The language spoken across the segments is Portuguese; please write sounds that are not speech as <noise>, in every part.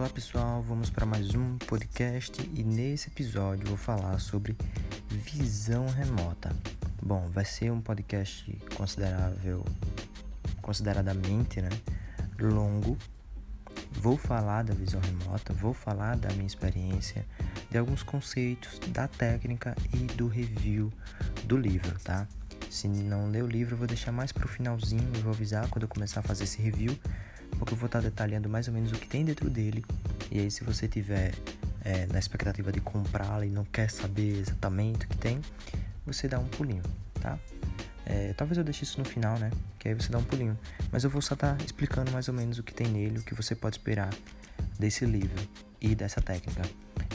Olá pessoal, vamos para mais um podcast e nesse episódio vou falar sobre visão remota. Bom, vai ser um podcast considerável, consideradamente, né, longo. Vou falar da visão remota, vou falar da minha experiência, de alguns conceitos, da técnica e do review do livro, tá? Se não ler o livro, eu vou deixar mais para o finalzinho, eu vou avisar quando eu começar a fazer esse review porque eu vou estar detalhando mais ou menos o que tem dentro dele. E aí, se você tiver é, na expectativa de comprá-la e não quer saber exatamente o que tem, você dá um pulinho, tá? É, talvez eu deixe isso no final, né? Que aí você dá um pulinho. Mas eu vou só estar explicando mais ou menos o que tem nele, o que você pode esperar desse livro e dessa técnica.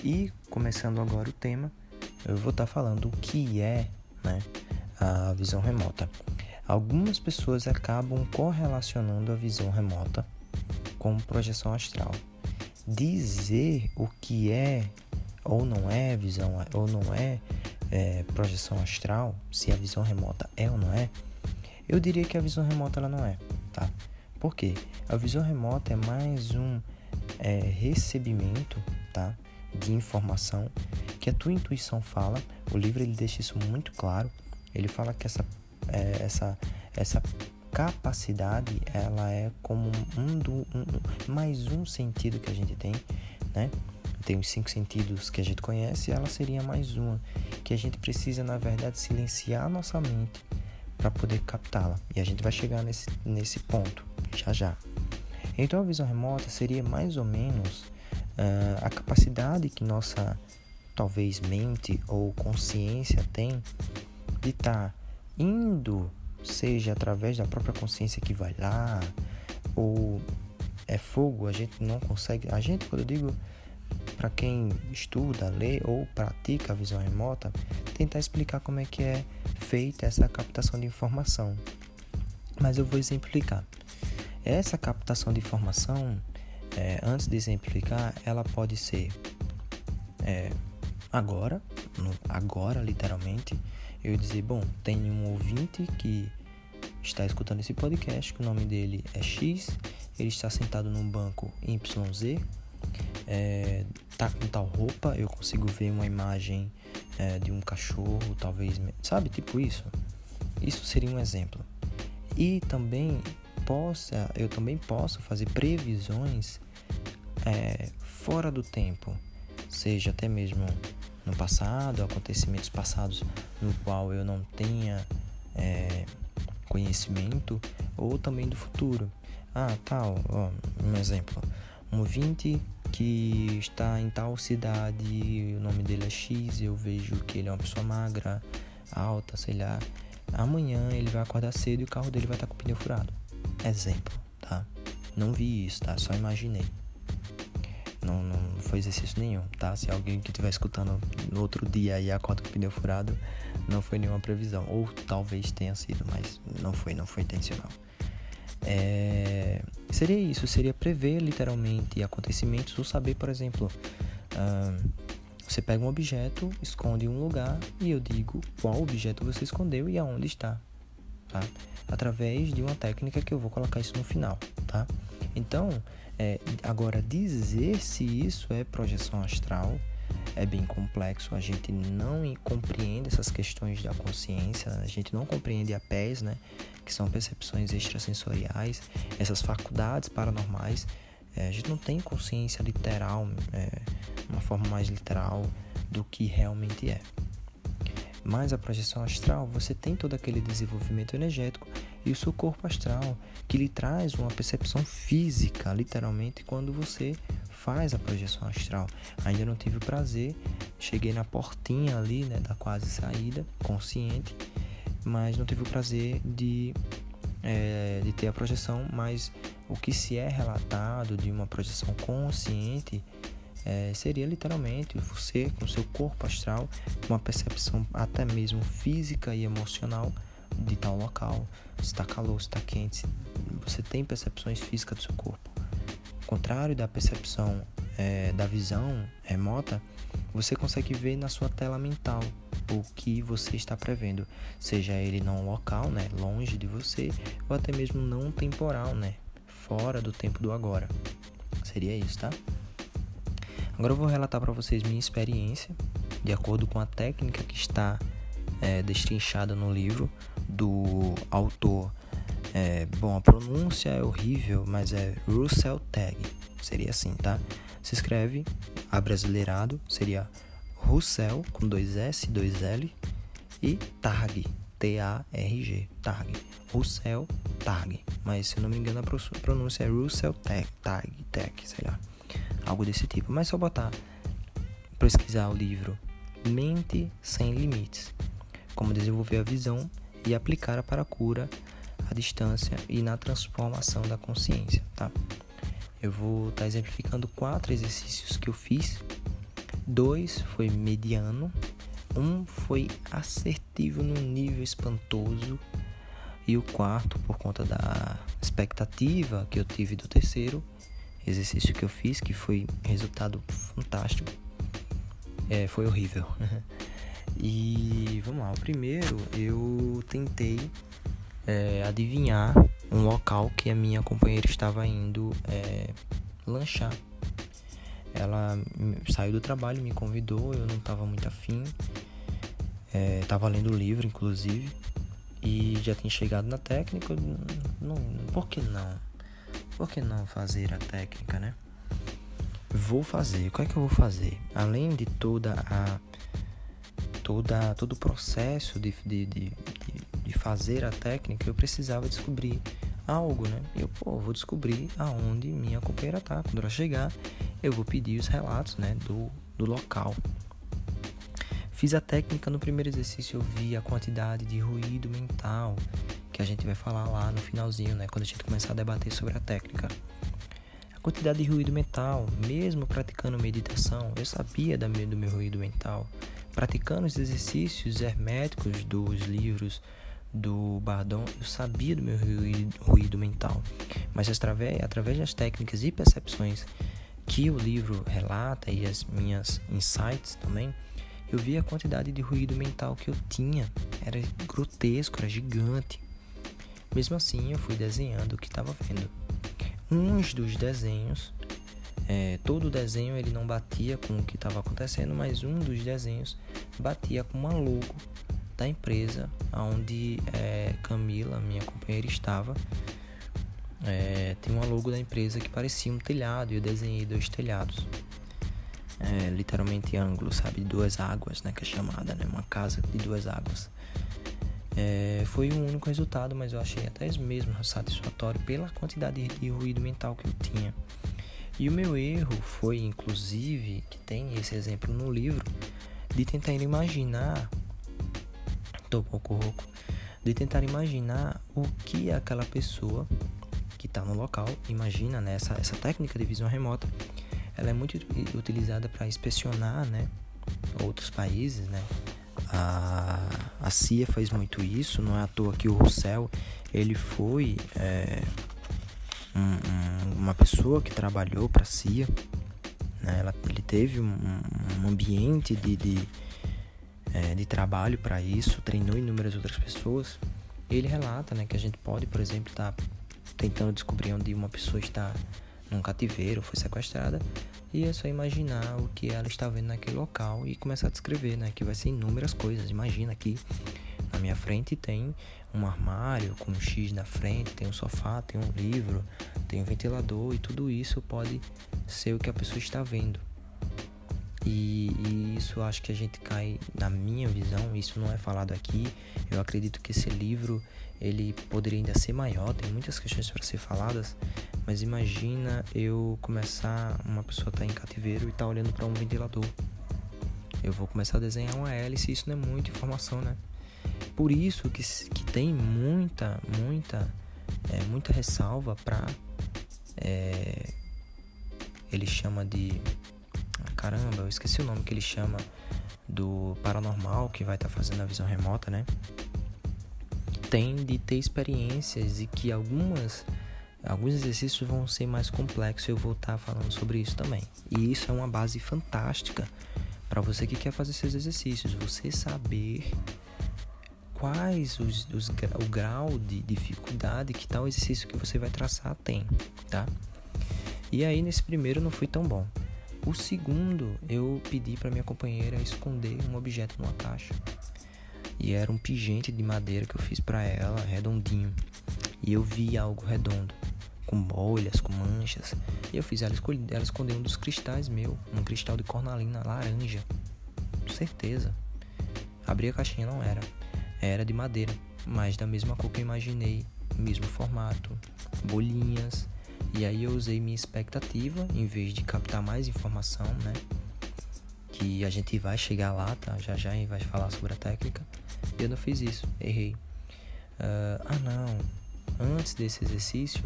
E começando agora o tema, eu vou estar falando o que é né, a visão remota. Algumas pessoas acabam correlacionando a visão remota com projeção astral. Dizer o que é ou não é visão ou não é, é, projeção astral, se a visão remota é ou não é, eu diria que a visão remota ela não é, tá? Por quê? A visão remota é mais um é, recebimento, tá? De informação que a tua intuição fala. O livro ele deixa isso muito claro. Ele fala que essa é, essa, essa capacidade ela é como um, do, um, mais um sentido que a gente tem, né? Tem os cinco sentidos que a gente conhece, ela seria mais uma que a gente precisa na verdade silenciar nossa mente para poder captá-la. E a gente vai chegar nesse, nesse ponto já já. Então a visão remota seria mais ou menos uh, a capacidade que nossa talvez mente ou consciência tem de estar tá indo, seja através da própria consciência que vai lá, ou é fogo, a gente não consegue. A gente, quando eu digo para quem estuda, lê ou pratica a visão remota, tentar explicar como é que é feita essa captação de informação. Mas eu vou exemplificar. Essa captação de informação, é, antes de exemplificar, ela pode ser é, agora, no, agora literalmente, eu dizer, bom, tem um ouvinte que está escutando esse podcast, que o nome dele é X, ele está sentado num banco YZ, é, tá com tal roupa, eu consigo ver uma imagem é, de um cachorro, talvez, sabe, tipo isso. Isso seria um exemplo. E também possa, eu também posso fazer previsões é, fora do tempo, seja até mesmo no passado, acontecimentos passados no qual eu não tenha é, conhecimento, ou também do futuro. Ah, tal, ó, um exemplo. Um ouvinte que está em tal cidade, o nome dele é X, eu vejo que ele é uma pessoa magra, alta, sei lá. Amanhã ele vai acordar cedo e o carro dele vai estar com o pneu furado. Exemplo, tá? Não vi isso, tá? Só imaginei. Não, não foi exercício nenhum, tá? Se alguém que estiver escutando no outro dia e acorda com o pneu furado, não foi nenhuma previsão. Ou talvez tenha sido, mas não foi, não foi intencional. É... Seria isso, seria prever literalmente acontecimentos ou saber, por exemplo, você pega um objeto, esconde em um lugar e eu digo qual objeto você escondeu e aonde está, tá? Através de uma técnica que eu vou colocar isso no final, tá? Então, é, agora, dizer se isso é projeção astral é bem complexo. A gente não compreende essas questões da consciência, a gente não compreende a PES, né? Que são percepções extrasensoriais, essas faculdades paranormais. É, a gente não tem consciência literal, é, uma forma mais literal do que realmente é. Mas a projeção astral, você tem todo aquele desenvolvimento energético e o seu corpo astral, que lhe traz uma percepção física, literalmente, quando você faz a projeção astral. Ainda não tive o prazer, cheguei na portinha ali, né, da quase saída, consciente, mas não tive o prazer de, é, de ter a projeção, mas o que se é relatado de uma projeção consciente é, seria literalmente você com seu corpo astral, uma percepção até mesmo física e emocional de tal local, se está calor, se está quente, você tem percepções físicas do seu corpo. Ao contrário da percepção é, da visão remota, você consegue ver na sua tela mental o que você está prevendo, seja ele não local, né, longe de você, ou até mesmo não temporal, né, fora do tempo do agora. Seria isso, tá? Agora eu vou relatar para vocês minha experiência, de acordo com a técnica que está é, destrinchada no livro do autor. É, bom, a pronúncia é horrível, mas é Russell Tag, seria assim, tá? Se escreve abrasileirado, seria Russell com dois S, dois L e Targ, T-A-R-G, Targ, Russell Targ, mas se eu não me engano a pronúncia é Russell Tag, Tag, Tag, sei lá algo desse tipo. Mas só botar, pesquisar o livro Mente Sem Limites, como desenvolver a visão e aplicar para a cura à distância e na transformação da consciência, tá? Eu vou estar tá exemplificando quatro exercícios que eu fiz. Dois foi mediano, um foi assertivo num nível espantoso e o quarto, por conta da expectativa que eu tive do terceiro, exercício que eu fiz, que foi resultado fantástico, é, foi horrível. <laughs> e vamos lá, o primeiro eu tentei é, adivinhar um local que a minha companheira estava indo é, lanchar. Ela saiu do trabalho, me convidou, eu não estava muito afim. Estava é, lendo o livro, inclusive, e já tinha chegado na técnica. Não, por que não? Por que não fazer a técnica, né? Vou fazer. O que é que eu vou fazer? Além de toda a toda todo o processo de, de, de, de fazer a técnica, eu precisava descobrir algo, né? Eu, pô, vou descobrir aonde minha companheira tá. Quando ela chegar, eu vou pedir os relatos, né, do, do local. Fiz a técnica no primeiro exercício, eu vi a quantidade de ruído mental que a gente vai falar lá no finalzinho, né, quando a gente começar a debater sobre a técnica. A quantidade de ruído mental, mesmo praticando meditação, eu sabia do meu ruído mental. Praticando os exercícios herméticos dos livros do Bardon, eu sabia do meu ruído, ruído mental. Mas através, através das técnicas e percepções que o livro relata e as minhas insights também, eu vi a quantidade de ruído mental que eu tinha. Era grotesco, era gigante. Mesmo assim, eu fui desenhando o que estava vendo. Uns dos desenhos, é, todo desenho ele não batia com o que estava acontecendo, mas um dos desenhos batia com uma logo da empresa onde é, Camila, minha companheira, estava. É, tem uma logo da empresa que parecia um telhado e eu desenhei dois telhados. É, literalmente ângulo, sabe? Duas águas, né? Que é chamada, né? Uma casa de duas águas. É, foi o único resultado, mas eu achei até mesmo satisfatório pela quantidade de ruído mental que eu tinha. E o meu erro foi, inclusive, que tem esse exemplo no livro, de tentar imaginar, tô um pouco rouco, de tentar imaginar o que aquela pessoa que está no local imagina, né? Essa, essa técnica de visão remota, ela é muito utilizada para inspecionar, né? Outros países, né? A, a CIA faz muito isso, não é à toa que o Russell ele foi é, um, um, uma pessoa que trabalhou para a CIA, né? Ela, ele teve um, um ambiente de, de, é, de trabalho para isso, treinou inúmeras outras pessoas. Ele relata né, que a gente pode, por exemplo, estar tá tentando descobrir onde uma pessoa está num cativeiro, foi sequestrada, e é só imaginar o que ela está vendo naquele local e começar a descrever, né? Que vai ser inúmeras coisas. Imagina aqui na minha frente tem um armário com um X na frente, tem um sofá, tem um livro, tem um ventilador e tudo isso pode ser o que a pessoa está vendo. E, e, isso acho que a gente cai na minha visão, isso não é falado aqui. Eu acredito que esse livro ele poderia ainda ser maior, tem muitas questões para ser faladas, mas imagina eu começar, uma pessoa tá em cativeiro e tá olhando para um ventilador. Eu vou começar a desenhar uma hélice, isso não é muita informação, né? Por isso que, que tem muita, muita, é, muita ressalva para é, ele chama de caramba, eu esqueci o nome que ele chama do paranormal que vai estar tá fazendo a visão remota, né? Tem de ter experiências e que algumas Alguns exercícios vão ser mais complexos, eu vou estar falando sobre isso também. E isso é uma base fantástica para você que quer fazer esses exercícios, você saber quais os, os o grau de dificuldade que tal exercício que você vai traçar tem, tá? E aí nesse primeiro não foi tão bom. O segundo, eu pedi para minha companheira esconder um objeto numa caixa. E era um pingente de madeira que eu fiz para ela, redondinho. E eu vi algo redondo, com bolhas, com manchas. E eu fiz ela escolher, ela esconder um dos cristais meu, um cristal de cornalina laranja. Certeza. Abri a caixinha, não era. Era de madeira, mas da mesma cor que eu imaginei, mesmo formato, bolinhas. E aí eu usei minha expectativa em vez de captar mais informação, né? Que a gente vai chegar lá, tá? Já já vai falar sobre a técnica. Eu não fiz isso, errei. Uh, ah não, antes desse exercício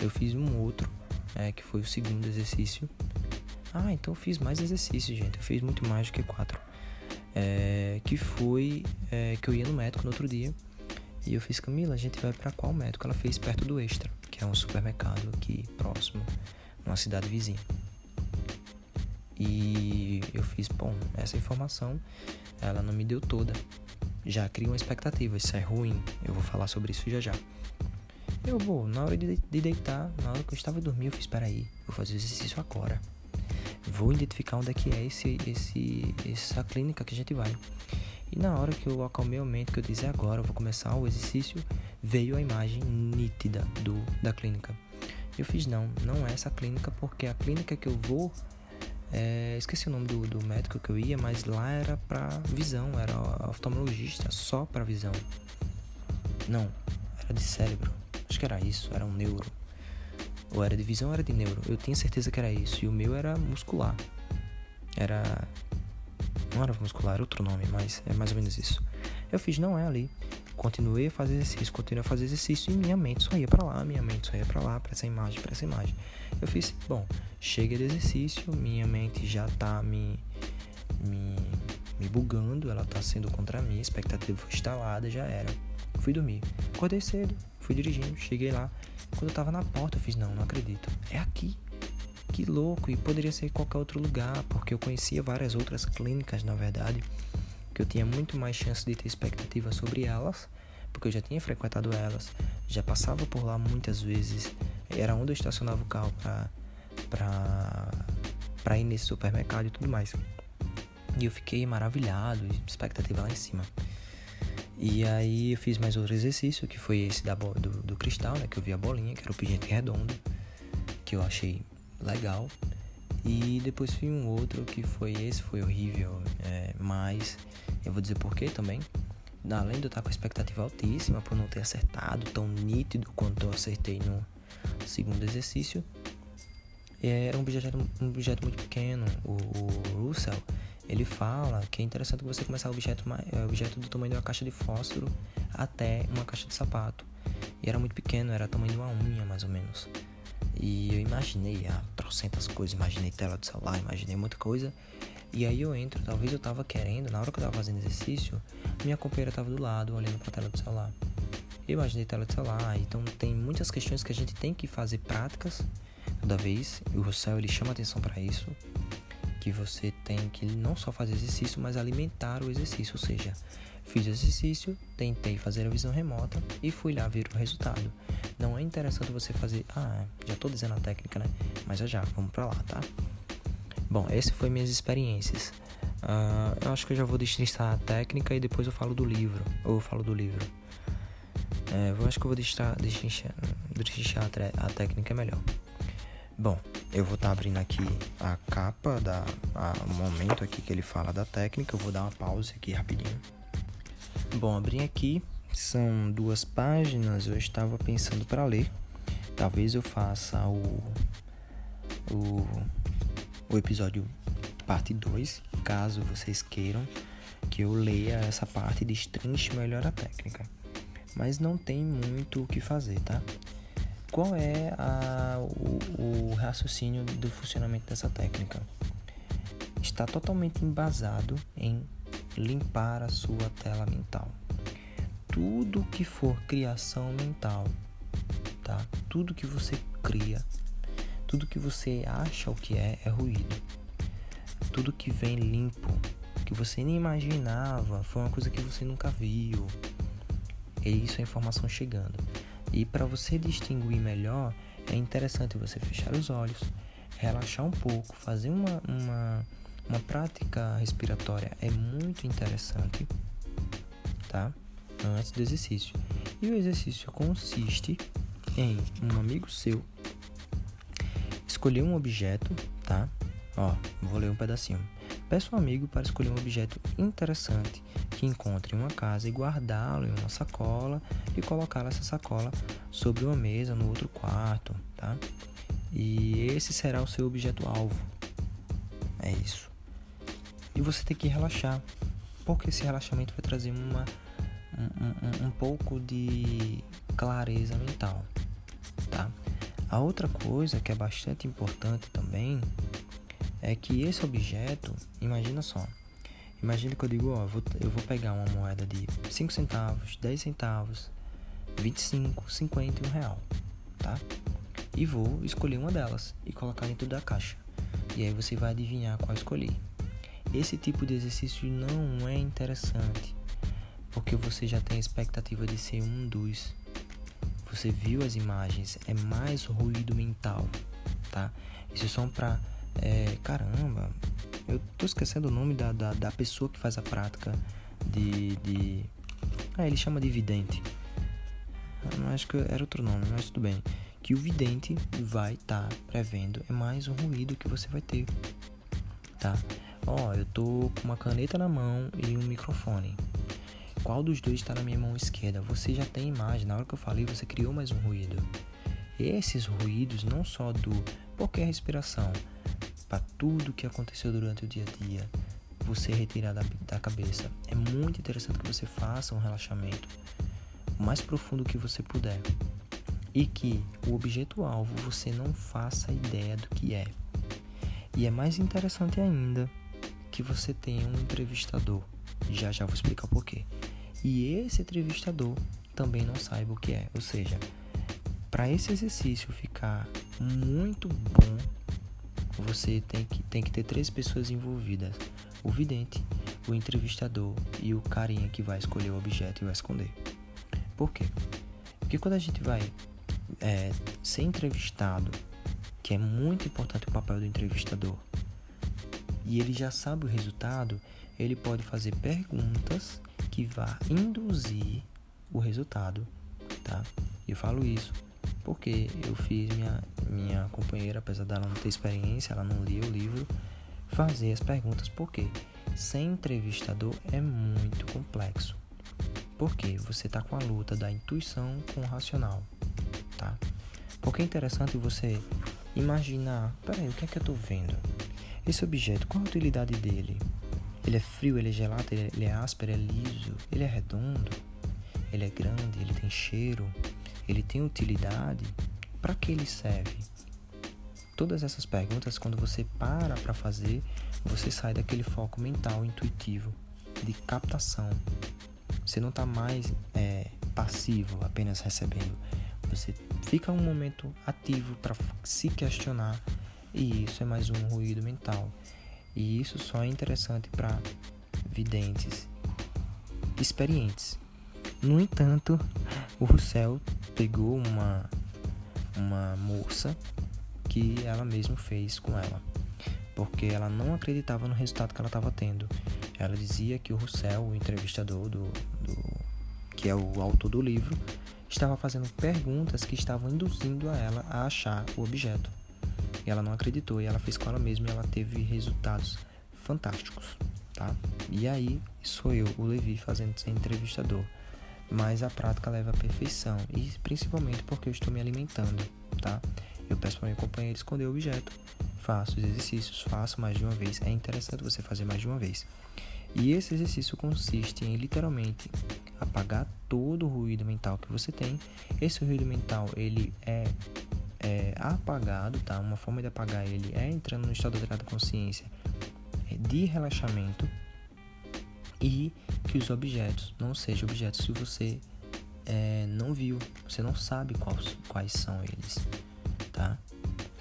eu fiz um outro, é, que foi o segundo exercício. Ah, então eu fiz mais exercícios, gente. Eu fiz muito mais do que quatro. É, que foi é, que eu ia no médico no outro dia e eu fiz, Camila, a gente vai para qual médico? Ela fez perto do Extra, que é um supermercado aqui próximo, numa cidade vizinha. E eu fiz, bom, essa informação ela não me deu toda. Já cria uma expectativa, isso é ruim, eu vou falar sobre isso já já. Eu vou, na hora de, de deitar, na hora que eu estava dormindo, eu fiz, peraí, vou fazer o exercício agora. Vou identificar onde é que é esse, esse, essa clínica que a gente vai. E na hora que eu acalmei a mente, que eu disse agora, eu vou começar o exercício, veio a imagem nítida do, da clínica. Eu fiz não, não é essa clínica, porque a clínica que eu vou, é, esqueci o nome do, do médico que eu ia, mas lá era para visão, era oftalmologista só para visão. Não, era de cérebro, acho que era isso, era um neuro. Ou era de visão ou era de neuro, eu tinha certeza que era isso, e o meu era muscular. Era não era muscular, era outro nome, mas é mais ou menos isso. Eu fiz, não é ali. Continuei a fazer exercício, continuei a fazer exercício e minha mente só ia para lá, minha mente só ia para lá, para essa imagem, para essa imagem. Eu fiz, bom, chega de exercício, minha mente já tá me, me, me bugando, ela tá sendo contra mim, a expectativa foi instalada, já era. Fui dormir. Acordei cedo, fui dirigindo, cheguei lá. Quando eu tava na porta, eu fiz, não, não acredito. É aqui que louco, e poderia ser qualquer outro lugar, porque eu conhecia várias outras clínicas, na verdade, que eu tinha muito mais chance de ter expectativa sobre elas, porque eu já tinha frequentado elas, já passava por lá muitas vezes, era onde eu estacionava o carro para ir nesse supermercado e tudo mais. E eu fiquei maravilhado, expectativa lá em cima. E aí eu fiz mais outro exercício, que foi esse da, do, do cristal, né? Que eu vi a bolinha, que era o pingente redondo, que eu achei legal. E depois fui um outro que foi esse, foi horrível, é, mas eu vou dizer por quê também. Além de eu estar com a expectativa altíssima por não ter acertado tão nítido quanto eu acertei no segundo exercício, era um objeto, um objeto muito pequeno. O, o Russell ele fala que é interessante você começar o objeto, é, objeto do tamanho de uma caixa de fósforo até uma caixa de sapato. E era muito pequeno, era o tamanho de uma unha mais ou menos. E eu imaginei ah, trocentas coisas, imaginei tela do celular, imaginei muita coisa. E aí eu entro, talvez eu tava querendo, na hora que eu tava fazendo exercício, minha companheira tava do lado, olhando pra tela do celular. Eu imaginei tela do celular, então tem muitas questões que a gente tem que fazer práticas toda vez. E o Russell ele chama atenção para isso, que você tem que não só fazer exercício, mas alimentar o exercício, ou seja, Fiz o exercício, tentei fazer a visão remota e fui lá ver o resultado. Não é interessante você fazer. Ah, já tô dizendo a técnica, né? Mas já já, vamos pra lá, tá? Bom, esse foi minhas experiências. Uh, eu acho que eu já vou destrinchar a técnica e depois eu falo do livro. Ou eu falo do livro. É, eu acho que eu vou destrinchar, destrinchar, destrinchar a, a técnica melhor. Bom, eu vou estar tá abrindo aqui a capa, da, a, o momento aqui que ele fala da técnica. Eu vou dar uma pausa aqui rapidinho. Bom, abri aqui, são duas páginas, eu estava pensando para ler. Talvez eu faça o, o, o episódio parte 2, caso vocês queiram que eu leia essa parte de destrinche melhor a técnica. Mas não tem muito o que fazer, tá? Qual é a, o, o raciocínio do funcionamento dessa técnica? Está totalmente embasado em limpar a sua tela mental. Tudo que for criação mental, tá? Tudo que você cria, tudo que você acha o que é, é ruído. Tudo que vem limpo, que você nem imaginava, foi uma coisa que você nunca viu. É isso a informação chegando. E para você distinguir melhor, é interessante você fechar os olhos, relaxar um pouco, fazer uma, uma, uma prática respiratória é muito interessante, tá? Antes do exercício. E o exercício consiste em um amigo seu escolher um objeto, tá? Ó, vou ler um pedacinho. Peça um amigo para escolher um objeto interessante que encontre em uma casa e guardá-lo em uma sacola e colocar essa sacola sobre uma mesa no outro quarto, tá? E esse será o seu objeto alvo. É isso. E você tem que relaxar, porque esse relaxamento vai trazer uma um, um, um pouco de clareza mental, tá? A outra coisa que é bastante importante também é que esse objeto, imagina só, imagina que eu digo, ó, eu vou pegar uma moeda de 5 centavos, 10 centavos, 25, 50 e um real, tá? E vou escolher uma delas e colocar dentro da caixa. E aí você vai adivinhar qual escolher. Esse tipo de exercício não é interessante, porque você já tem a expectativa de ser um dos. Você viu as imagens, é mais ruído mental, tá? Isso são para é, caramba, eu tô esquecendo o nome da, da, da, pessoa que faz a prática de. de ah, ele chama de vidente. Eu acho que era outro nome, mas tudo bem. Que o vidente vai estar tá prevendo é mais um ruído que você vai ter. Tá? Ó, eu tô com uma caneta na mão e um microfone. Qual dos dois está na minha mão esquerda? Você já tem imagem. Na hora que eu falei, você criou mais um ruído. Esses ruídos, não só do a respiração, para tudo que aconteceu durante o dia a dia, você retirar da, da cabeça. É muito interessante que você faça um relaxamento o mais profundo que você puder e que o objeto-alvo você não faça ideia do que é. E é mais interessante ainda que você tenha um entrevistador. Já já vou explicar o porquê. E esse entrevistador também não saiba o que é. Ou seja, para esse exercício ficar muito bom, você tem que, tem que ter três pessoas envolvidas: o vidente, o entrevistador e o carinha que vai escolher o objeto e vai esconder. Por quê? Porque quando a gente vai é, ser entrevistado, que é muito importante o papel do entrevistador, e ele já sabe o resultado, ele pode fazer perguntas que vá induzir o resultado, tá? Eu falo isso porque eu fiz minha, minha companheira, apesar dela não ter experiência, ela não lia o livro, fazer as perguntas, porque sem entrevistador é muito complexo. Porque você está com a luta da intuição com o racional, tá? Porque é interessante você imaginar, peraí, o que é que eu estou vendo? Esse objeto, qual a utilidade dele? Ele é frio, ele é gelado, ele é áspero, ele é liso, ele é redondo, ele é grande, ele tem cheiro, ele tem utilidade? Para que ele serve? Todas essas perguntas, quando você para para fazer, você sai daquele foco mental intuitivo de captação. Você não está mais é, passivo, apenas recebendo. Você fica um momento ativo para se questionar e isso é mais um ruído mental. E isso só é interessante para videntes experientes. No entanto, o Russell pegou uma, uma moça que ela mesma fez com ela, porque ela não acreditava no resultado que ela estava tendo. Ela dizia que o Russell, o entrevistador do, do que é o autor do livro, estava fazendo perguntas que estavam induzindo a ela a achar o objeto. E ela não acreditou e ela fez com ela mesma e ela teve resultados fantásticos, tá? E aí sou eu, o Levi, fazendo ser entrevistador mas a prática leva à perfeição e principalmente porque eu estou me alimentando, tá? Eu peço para minha companheira esconder o objeto, faço os exercícios, faço mais de uma vez. É interessante você fazer mais de uma vez. E esse exercício consiste em literalmente apagar todo o ruído mental que você tem. Esse ruído mental ele é, é apagado, tá? Uma forma de apagar ele é entrando no estado alterado da consciência de relaxamento e que os objetos não sejam objetos que você é, não viu, você não sabe quais, quais são eles, tá?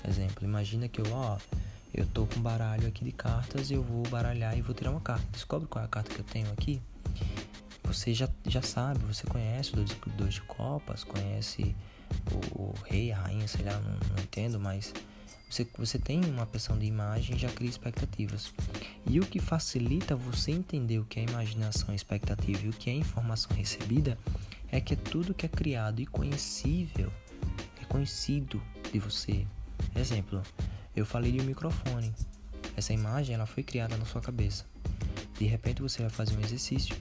Exemplo, imagina que eu, ó, eu tô com um baralho aqui de cartas e eu vou baralhar e vou tirar uma carta. Descobre qual é a carta que eu tenho aqui. Você já, já sabe, você conhece o dois, dois de copas, conhece o, o, rei, a rainha, sei lá, não, não entendo, mas Você, você tem uma pressão de imagem já cria expectativas. E o que facilita você entender o que é imaginação, expectativa e o que é informação recebida é que é tudo que é criado e conhecível, é conhecido de você. Exemplo, eu falei de um microfone. Essa imagem ela foi criada na sua cabeça. De repente você vai fazer um exercício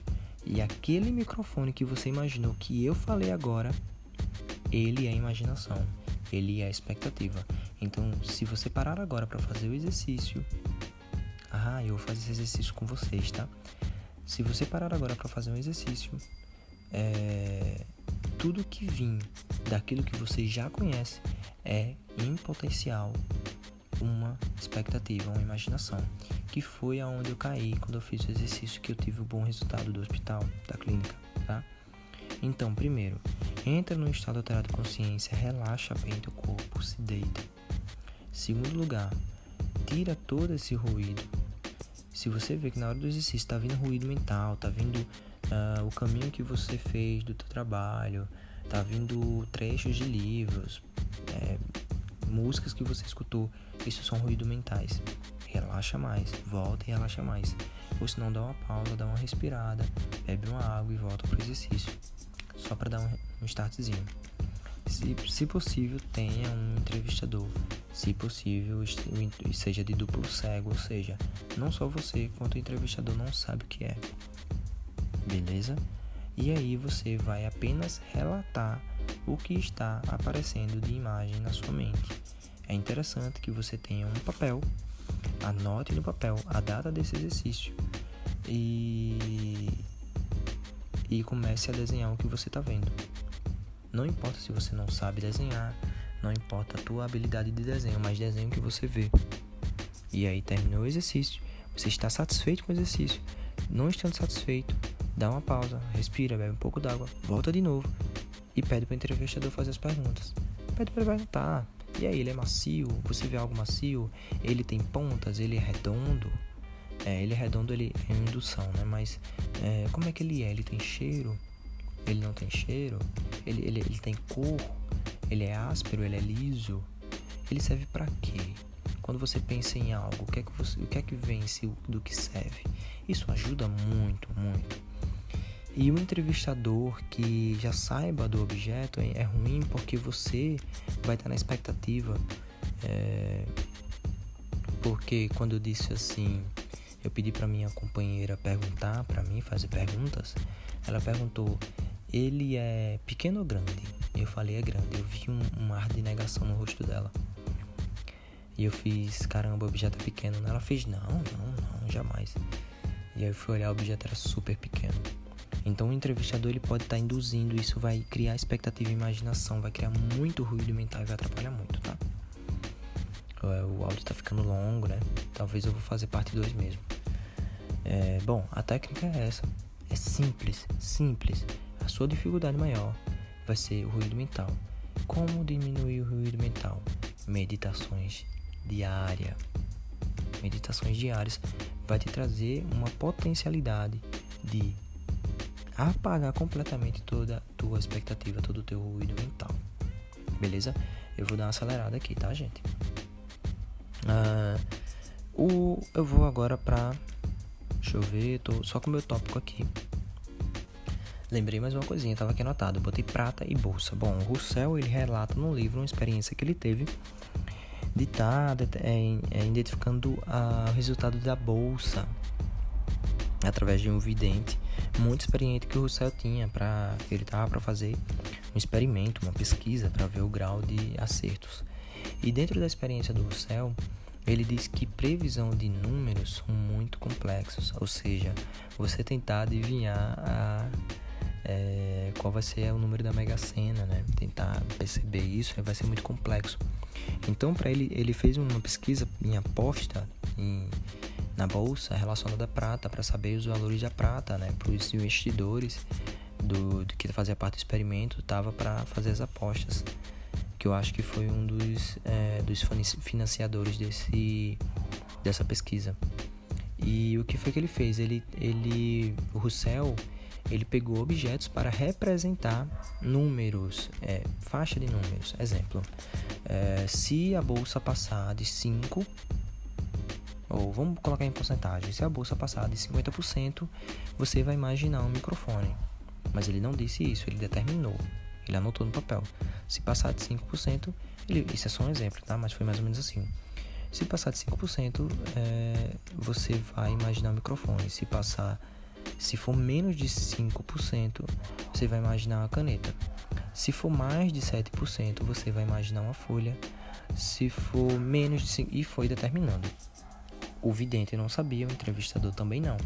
e aquele microfone que você imaginou que eu falei agora, ele é imaginação, ele é expectativa. Então, se você parar agora para fazer o exercício, ah, eu vou fazer esse exercício com vocês, tá? Se você parar agora para fazer um exercício, é, tudo que vim daquilo que você já conhece é, em potencial, uma expectativa, uma imaginação, que foi aonde eu caí quando eu fiz o exercício que eu tive o bom resultado do hospital, da clínica, tá? Então, primeiro, entra no estado alterado de consciência, relaxa bem teu corpo, se deita Segundo lugar, tira todo esse ruído. Se você vê que na hora do exercício está vindo ruído mental, está vindo uh, o caminho que você fez do teu trabalho, está vindo trechos de livros, é, músicas que você escutou, isso são ruídos mentais. Relaxa mais, volta e relaxa mais. Ou se não, dá uma pausa, dá uma respirada, bebe uma água e volta para o exercício. Só para dar um, um startzinho. Se, se possível, tenha um entrevistador. Se possível, seja de duplo cego, ou seja, não só você quanto o entrevistador não sabe o que é. Beleza? E aí você vai apenas relatar o que está aparecendo de imagem na sua mente. É interessante que você tenha um papel, anote no papel a data desse exercício e, e comece a desenhar o que você está vendo. Não importa se você não sabe desenhar, não importa a tua habilidade de desenho, mas desenho que você vê. E aí terminou o exercício, você está satisfeito com o exercício. Não estando satisfeito, dá uma pausa, respira, bebe um pouco d'água, volta de novo e pede para o entrevistador fazer as perguntas. Pede para perguntar: e aí, ele é macio? Você vê algo macio? Ele tem pontas? Ele é redondo? É, ele é redondo, ele é indução, né? Mas é, como é que ele é? Ele tem cheiro? Ele não tem cheiro, ele, ele, ele tem cor, ele é áspero, ele é liso. Ele serve para quê? Quando você pensa em algo, o que é que, você, o que, é que vence do que serve? Isso ajuda muito, muito. E o entrevistador que já saiba do objeto é, é ruim porque você vai estar na expectativa. É, porque quando eu disse assim, eu pedi para minha companheira perguntar para mim, fazer perguntas, ela perguntou ele é pequeno ou grande? Eu falei, é grande. Eu vi um, um ar de negação no rosto dela. E eu fiz, caramba, o objeto é pequeno. Ela fez, não, não, não, jamais. E aí eu fui olhar, o objeto era super pequeno. Então o entrevistador ele pode estar tá induzindo, isso vai criar expectativa e imaginação, vai criar muito ruído mental e vai atrapalhar muito, tá? É, o áudio tá ficando longo, né? Talvez eu vou fazer parte 2 mesmo. É, bom, a técnica é essa. É simples, simples. A sua dificuldade maior vai ser o ruído mental. Como diminuir o ruído mental? Meditações diárias. Meditações diárias vai te trazer uma potencialidade de apagar completamente toda a tua expectativa, todo o teu ruído mental. Beleza? Eu vou dar uma acelerada aqui, tá, gente? Uh, o, eu vou agora pra. Deixa eu ver, tô só com o meu tópico aqui. Lembrei mais uma coisinha, estava aqui anotado. Botei prata e bolsa. Bom, Russell ele relata no livro uma experiência que ele teve de estar tá, é, é, identificando a, o resultado da bolsa através de um vidente muito experiente que o Russell tinha para ele tava para fazer um experimento, uma pesquisa para ver o grau de acertos. E dentro da experiência do Russell, ele diz que previsão de números são muito complexos, ou seja, você tentar adivinhar a é, qual vai ser o número da Mega Sena, né? Tentar perceber isso vai ser muito complexo. Então, para ele, ele fez uma pesquisa em aposta em, na bolsa relacionada à prata para saber os valores da prata, né? Para os investidores do, do, que fazia parte do experimento, estava para fazer as apostas, que eu acho que foi um dos, é, dos financiadores desse, dessa pesquisa. E o que foi que ele fez? Ele, ele, o Russell ele pegou objetos para representar números, é, faixa de números. Exemplo, é, se a bolsa passar de 5, ou vamos colocar em porcentagem, se a bolsa passar de 50%, você vai imaginar um microfone. Mas ele não disse isso, ele determinou, ele anotou no papel. Se passar de 5%, ele, isso é só um exemplo, tá? Mas foi mais ou menos assim. Se passar de 5%, é, você vai imaginar o microfone. Se passar se for menos de 5%, você vai imaginar uma caneta. Se for mais de 7%, você vai imaginar uma folha. Se for menos de 5%, e foi determinando. O vidente não sabia, o entrevistador também não.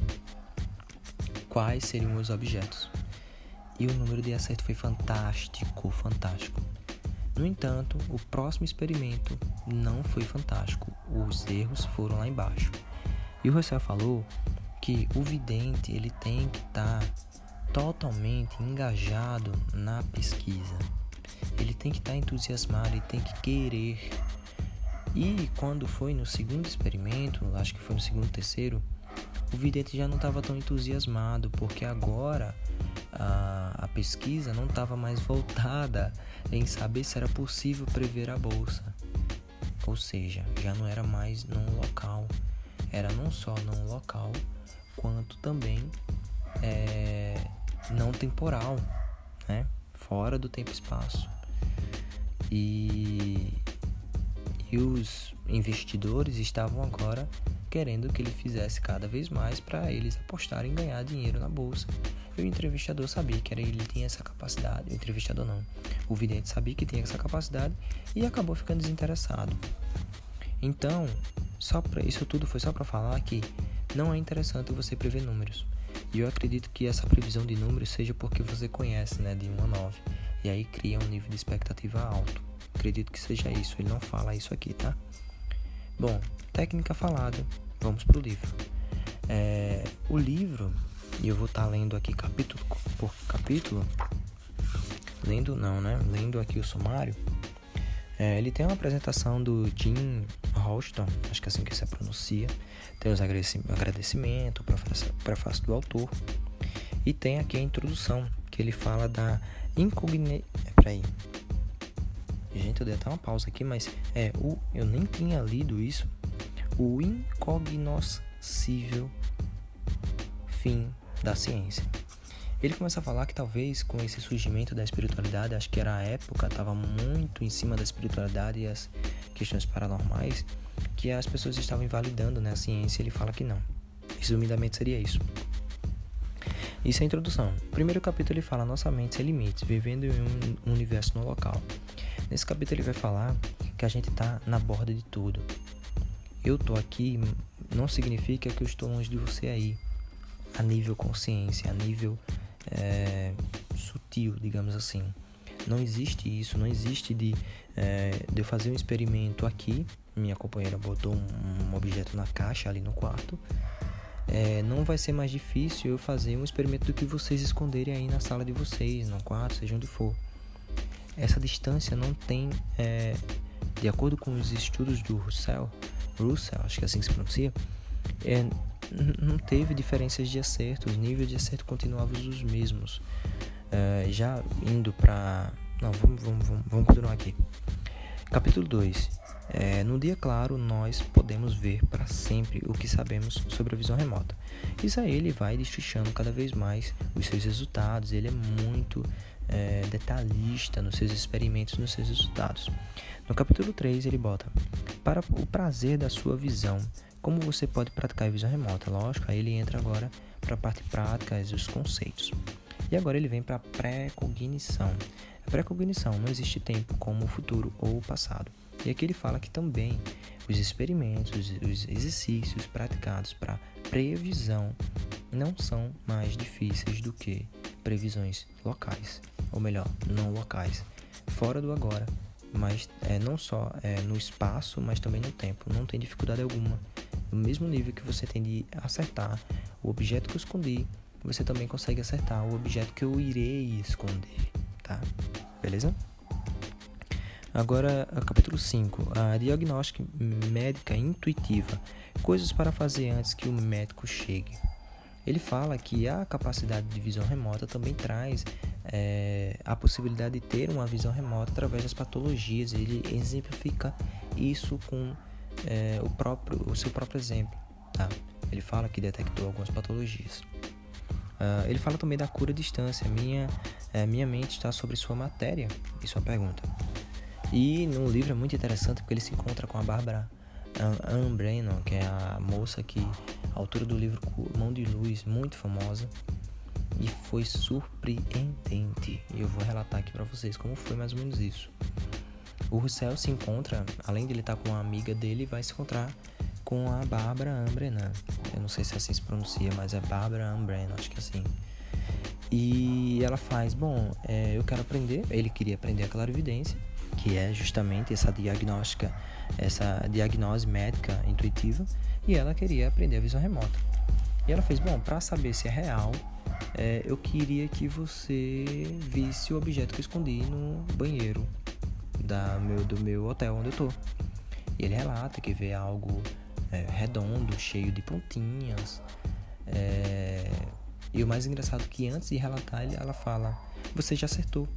Quais seriam os objetos? E o número de acerto foi fantástico, fantástico. No entanto, o próximo experimento não foi fantástico. Os erros foram lá embaixo. E o Russell falou que o vidente ele tem que estar tá totalmente engajado na pesquisa. Ele tem que estar tá entusiasmado, ele tem que querer. E quando foi no segundo experimento, acho que foi no segundo, terceiro, o vidente já não estava tão entusiasmado, porque agora a, a pesquisa não estava mais voltada em saber se era possível prever a bolsa. Ou seja, já não era mais num local, era não só num local, quanto também é, não temporal, né? fora do tempo e espaço. E, e os investidores estavam agora querendo que ele fizesse cada vez mais para eles apostarem em ganhar dinheiro na bolsa. E o entrevistador sabia que era, ele tinha essa capacidade, o entrevistador não, o vidente sabia que tinha essa capacidade e acabou ficando desinteressado. Então, só pra, isso tudo foi só para falar que não é interessante você prever números. E eu acredito que essa previsão de números seja porque você conhece, né, de 1 a 9, e aí cria um nível de expectativa alto. Acredito que seja isso, ele não fala isso aqui, tá? Bom, técnica falada, vamos pro livro. É, o livro, e eu vou estar tá lendo aqui capítulo por capítulo, lendo não, né? Lendo aqui o sumário. É, ele tem uma apresentação do Jim Houston, acho que é assim que se pronuncia. Tem os agradecimentos, o prefácio do autor. E tem aqui a introdução, que ele fala da incogni... Peraí. Gente, eu dei até uma pausa aqui, mas é o eu nem tinha lido isso. O incognoscível fim da ciência. Ele começa a falar que talvez com esse surgimento da espiritualidade, acho que era a época, estava muito em cima da espiritualidade e as questões paranormais, que as pessoas estavam invalidando né, a ciência. Ele fala que não. Resumidamente seria isso. Isso é a introdução. Primeiro capítulo ele fala nossa mente sem limites, vivendo em um universo no local. Nesse capítulo ele vai falar que a gente está na borda de tudo. Eu tô aqui não significa que eu estou longe de você aí, a nível consciência, a nível é, sutil, digamos assim. Não existe isso, não existe de, é, de eu fazer um experimento aqui. Minha companheira botou um, objeto na caixa ali no quarto. É, não vai ser mais difícil eu fazer um experimento do que vocês esconderem aí na sala de vocês, no quarto, seja onde for. Essa distância não tem, é, de acordo com os estudos do Russell, Russell, acho que é assim que se pronuncia, é, não teve diferenças de acerto, os níveis de acerto continuavam os mesmos. Uh, já indo para. Não, vamos, vamos, vamos, vamos, continuar aqui. Capítulo 2. É, no dia claro, nós podemos ver para sempre o que sabemos sobre a visão remota. Isso aí ele vai destrinchando cada vez mais os seus resultados. Ele é muito é, detalhista nos seus experimentos, nos seus resultados. No capítulo 3, ele bota: Para o prazer da sua visão, como você pode praticar a visão remota? Lógico, aí ele entra agora para a parte prática os conceitos. E agora ele vem para a pré-cognição. A pré-cognição não existe tempo como o futuro ou o passado. E aqui ele fala que também os experimentos, os exercícios praticados para previsão não são mais difíceis do que previsões locais, ou melhor, não locais, fora do agora, mas é, não só é, no espaço, mas também no tempo. Não tem dificuldade alguma no mesmo nível que você tem de acertar o objeto que eu escondi, você também consegue acertar o objeto que eu irei esconder, tá? Beleza? Agora, capítulo 5, a diagnóstica médica intuitiva, coisas para fazer antes que o médico chegue. ele fala que a capacidade de visão remota também traz é, a possibilidade de ter uma visão remota através das patologias. Ele exemplifica isso com é, o, próprio, o seu próprio exemplo. Tá? Ele fala que detectou algumas patologias. Uh, ele fala também da cura à distância. Minha, é, minha mente está sobre sua matéria? Isso é uma pergunta. E no livro é muito interessante porque ele se encontra com a Bárbara Anne Brennan, que é a moça que, autora do livro Mão de Luz, muito famosa, e foi surpreendente. E eu vou relatar aqui para vocês como foi mais ou menos isso. O Russell se encontra, além de ele estar com uma amiga dele, vai se encontrar com a Bárbara Ambrenan. Eu não sei se assim se pronuncia, mas é Bárbara Ambrenan, acho que é assim. E ela faz, bom, é, eu quero aprender. Ele queria aprender a clarividência, que é justamente essa diagnóstica, essa diagnose médica intuitiva, e ela queria aprender a visão remota. E ela fez, bom, para saber se é real, é, eu queria que você visse o objeto que eu escondi no banheiro da meu, do meu hotel onde eu tô. E ele relata que vê algo é, redondo, cheio de pontinhas. É... E o mais engraçado é que antes de relatar, ela fala: Você já acertou.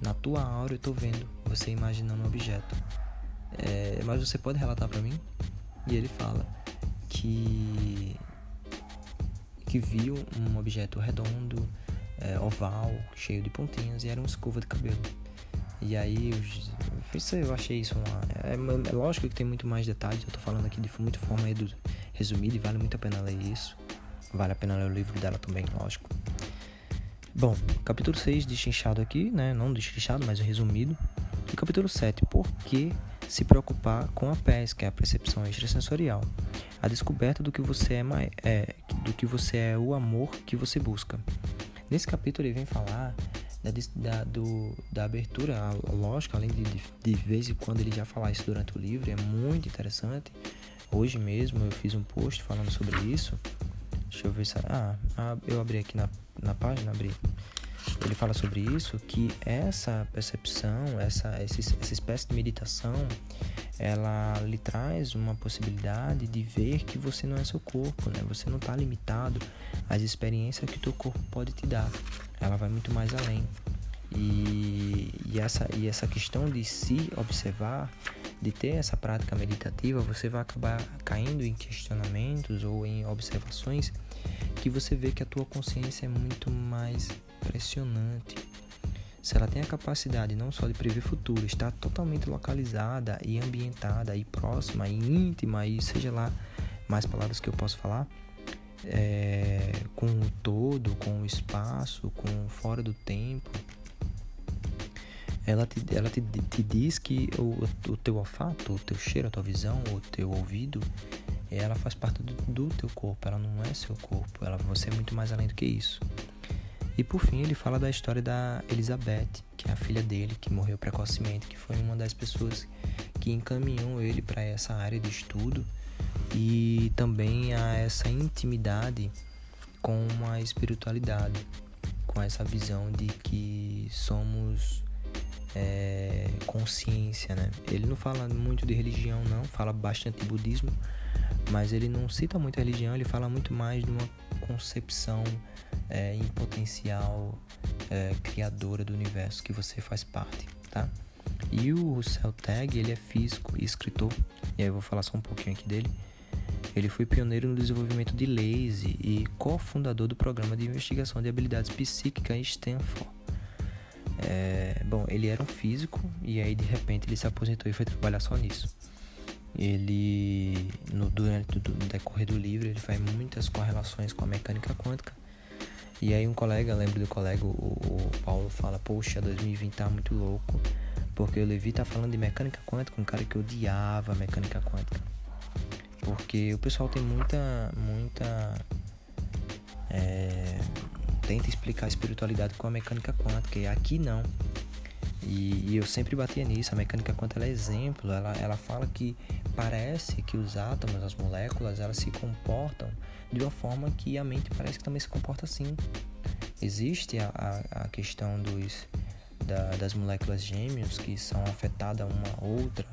Na tua aura eu tô vendo você imaginando um objeto. É... Mas você pode relatar para mim? E ele fala que que viu um objeto redondo, é, oval, cheio de pontinhas e era uma escova de cabelo. E aí eu, achei isso uma, é, é, lógico que tem muito mais detalhes, eu tô falando aqui de muita forma resumida e vale muito a pena ler isso. Vale a pena ler o livro dela também, lógico. Bom, capítulo 6 destrinchado aqui, né? Não destrinchado, mas resumido. E capítulo 7, por que se preocupar com a PES, que é a percepção extrasensorial? A descoberta do que você é, é do que você é o amor que você busca. Nesse capítulo ele vem falar da, da, do, da abertura lógica, além de, de, de vez em quando ele já falar isso durante o livro, é muito interessante. Hoje mesmo eu fiz um post falando sobre isso. Deixa eu ver se. Ah, ah eu abri aqui na, na página, abri. Ele fala sobre isso, que essa percepção, essa, essa, essa espécie de meditação, ela lhe traz uma possibilidade de ver que você não é seu corpo, né? Você não está limitado às experiências que o teu corpo pode te dar. Ela vai muito mais além. E, e, essa, e essa questão de se observar, de ter essa prática meditativa, você vai acabar caindo em questionamentos ou em observações que você vê que a tua consciência é muito mais impressionante se ela tem a capacidade não só de prever futuro, está totalmente localizada e ambientada e próxima e íntima e seja lá mais palavras que eu posso falar, é, com o todo, com o espaço, com fora do tempo, ela te, ela te, te diz que o, o teu olfato, o teu cheiro, a tua visão, o teu ouvido, ela faz parte do, do teu corpo, ela não é seu corpo, ela, você é muito mais além do que isso. E por fim, ele fala da história da Elizabeth, que é a filha dele, que morreu precocemente, que foi uma das pessoas que encaminhou ele para essa área de estudo e também a essa intimidade com a espiritualidade, com essa visão de que somos é, consciência, né? Ele não fala muito de religião, não, fala bastante de budismo, mas ele não cita muito a religião, ele fala muito mais de uma concepção é, em potencial é, criadora do universo que você faz parte, tá? E o Russell Tag, ele é físico e escritor, e aí eu vou falar só um pouquinho aqui dele. Ele foi pioneiro no desenvolvimento de laser e cofundador do programa de investigação de habilidades psíquicas em Stanford. É, bom, ele era um físico e aí de repente ele se aposentou e foi trabalhar só nisso. Ele, no, durante o decorrer do livro, ele faz muitas correlações com a mecânica quântica. E aí um colega, lembro do colega, o, o Paulo, fala, poxa, 2020 tá muito louco, porque o Levi tá falando de mecânica quântica, um cara que odiava mecânica quântica. Porque o pessoal tem muita, muita... É, tenta explicar a espiritualidade com a mecânica quântica, e aqui não. E, e, eu sempre batia nisso, a mecânica quântica é exemplo, ela, ela fala que parece que os átomos, as moléculas, elas se comportam de uma forma que a mente parece que também se comporta assim. Existe a, a, a questão dos, da, das moléculas gêmeas que são afetadas uma outra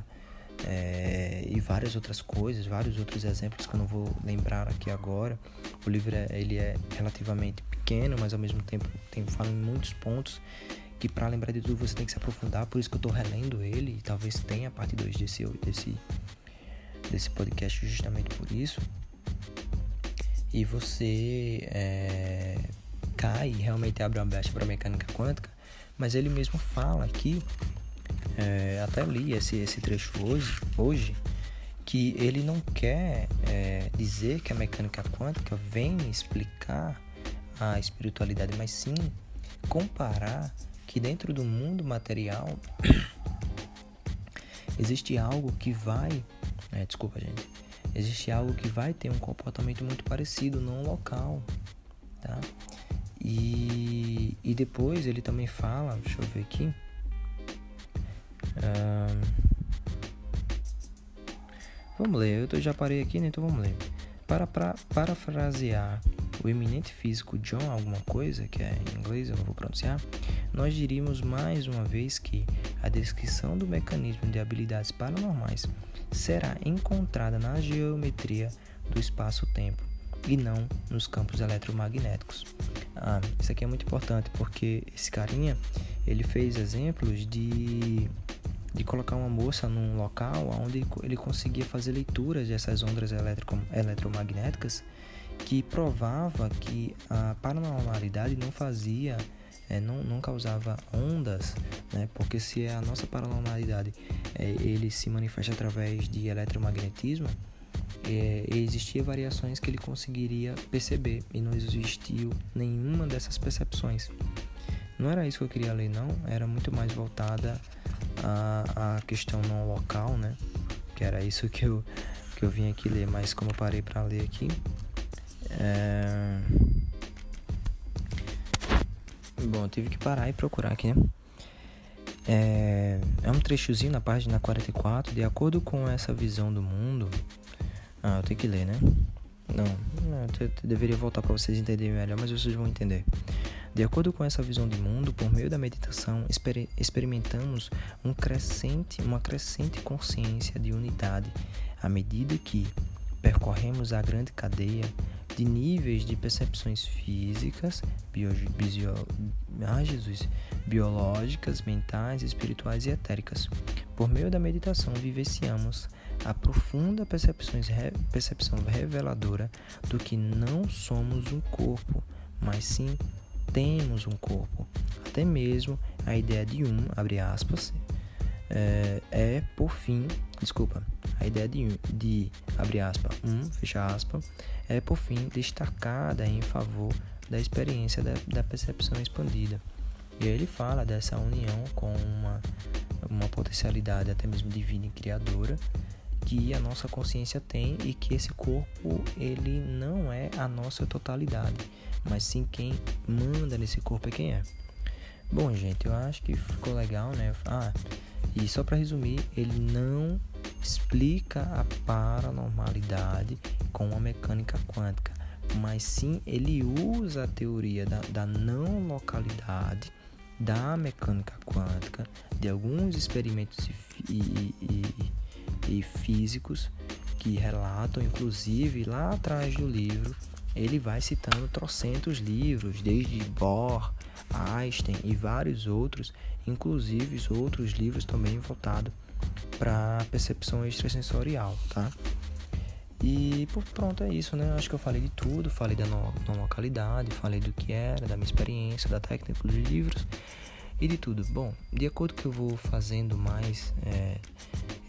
é, e várias outras coisas, vários outros exemplos que eu não vou lembrar aqui agora. O livro é, ele é relativamente pequeno, mas ao mesmo tempo tem fala em muitos pontos que para lembrar de tudo você tem que se aprofundar, por isso que eu estou relendo ele e talvez tenha parte 2 desse, desse, desse podcast justamente por isso. E você é, cai e realmente abre uma brecha para mecânica quântica, mas ele mesmo fala aqui, é, até li esse, esse trecho hoje, hoje que ele não quer é, dizer que a mecânica quântica vem explicar a espiritualidade, mas sim comparar que dentro do mundo material <coughs> existe algo que vai, é, desculpa gente, existe algo que vai ter um comportamento muito parecido num local, tá? E, e depois ele também fala, deixa eu ver aqui. vamos ler, eu já parei aqui, né? Então vamos ler. Para, para parafrasear o eminente físico John alguma coisa, que é em inglês, eu não vou pronunciar, nós diríamos mais uma vez que a descrição do mecanismo de habilidades paranormais será encontrada na geometria do espaço-tempo e não nos campos eletromagnéticos. Ah, isso aqui é muito importante porque esse carinha ele fez exemplos de de colocar uma moça num local onde ele conseguia fazer leituras dessas ondas eletromagnéticas que provava que a paranormalidade não fazia, é, não, não causava ondas, né? porque se a nossa paranormalidade é, ele se manifesta através de eletromagnetismo, é, existia variações que ele conseguiria perceber e não existiu nenhuma dessas percepções. Não era isso que eu queria ler, não, era muito mais voltada à, à questão não local, né? Que era isso que eu, que eu vim aqui ler, mas como eu parei para ler aqui, é... Bom, eu tive que parar e procurar aqui, né? É, é um trechozinho na página 44. De acordo com essa visão do mundo. Ah, eu tenho que ler, né? Não, eu deveria voltar para vocês entenderem melhor, mas vocês vão entender. De acordo com essa visão de mundo, por meio da meditação, exper experimentamos um crescente, uma crescente consciência de unidade à medida que percorremos a grande cadeia de níveis de percepções físicas, bio, bio, ah, Jesus, biológicas, mentais, espirituais e etéricas. Por meio da meditação, vivenciamos a profunda percepção reveladora do que não somos um corpo, mas sim temos um corpo. Até mesmo a ideia de um, abre aspas, é, é por fim, desculpa, a ideia de, de abre aspas, um, fecha aspas, é por fim destacada em favor da experiência da, da percepção expandida. E aí ele fala dessa união com uma, uma potencialidade até mesmo divina e criadora que a nossa consciência tem e que esse corpo ele não é a nossa totalidade, mas sim quem manda nesse corpo é quem é. Bom, gente, eu acho que ficou legal, né? Ah, e só para resumir, ele não explica a paranormalidade com a mecânica quântica, mas sim ele usa a teoria da, da não localidade da mecânica quântica, de alguns experimentos e, e, e, e físicos que relatam, inclusive lá atrás do livro, ele vai citando trocentos livros, desde Bohr, Einstein e vários outros, inclusive outros livros também voltados para percepção extrasensorial, tá? E pronto é isso, né? Acho que eu falei de tudo, falei da não localidade, falei do que era, da minha experiência, da técnica dos livros e de tudo. Bom, de acordo que eu vou fazendo mais é,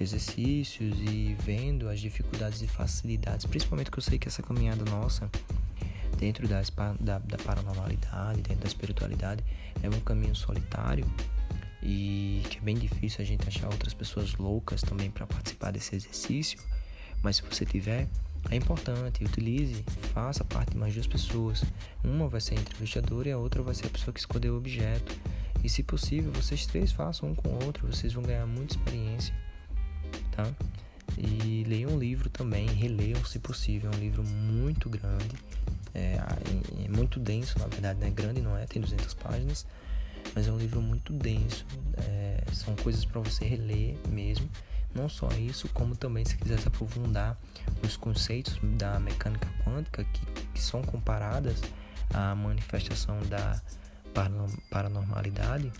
exercícios e vendo as dificuldades e facilidades, principalmente que eu sei que essa caminhada nossa dentro da, da paranormalidade, dentro da espiritualidade, é um caminho solitário e que é bem difícil a gente achar outras pessoas loucas também para participar desse exercício. Mas se você tiver, é importante, utilize, faça parte de mais duas pessoas. Uma vai ser a entrevistadora e a outra vai ser a pessoa que escolheu o objeto. E se possível, vocês três façam um com o outro, vocês vão ganhar muita experiência, tá? E leiam um livro também, releiam se possível, é um livro muito grande, é, é muito denso, na verdade, não é grande, não é, tem 200 páginas, mas é um livro muito denso. É, são coisas para você reler mesmo, Não só isso, como também se quiser se aprofundar os conceitos da mecânica quântica que, que são comparadas à manifestação da paranormalidade,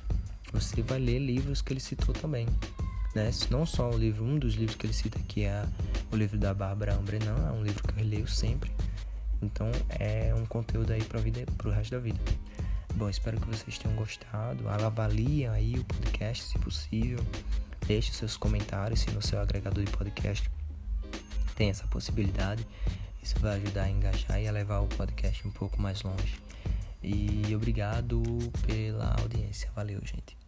você vai ler livros que ele citou também. Né? Não só o livro, um dos livros que ele cita aqui é o livro da Bárbara Ambrenan, é um livro que eu leio sempre. Então é um conteúdo aí para pro resto da vida. Bom, espero que vocês tenham gostado. Avaliem aí o podcast, se possível. Deixe seus comentários se no seu agregador de podcast tem essa possibilidade. Isso vai ajudar a engajar e a levar o podcast um pouco mais longe. E obrigado pela audiência. Valeu, gente.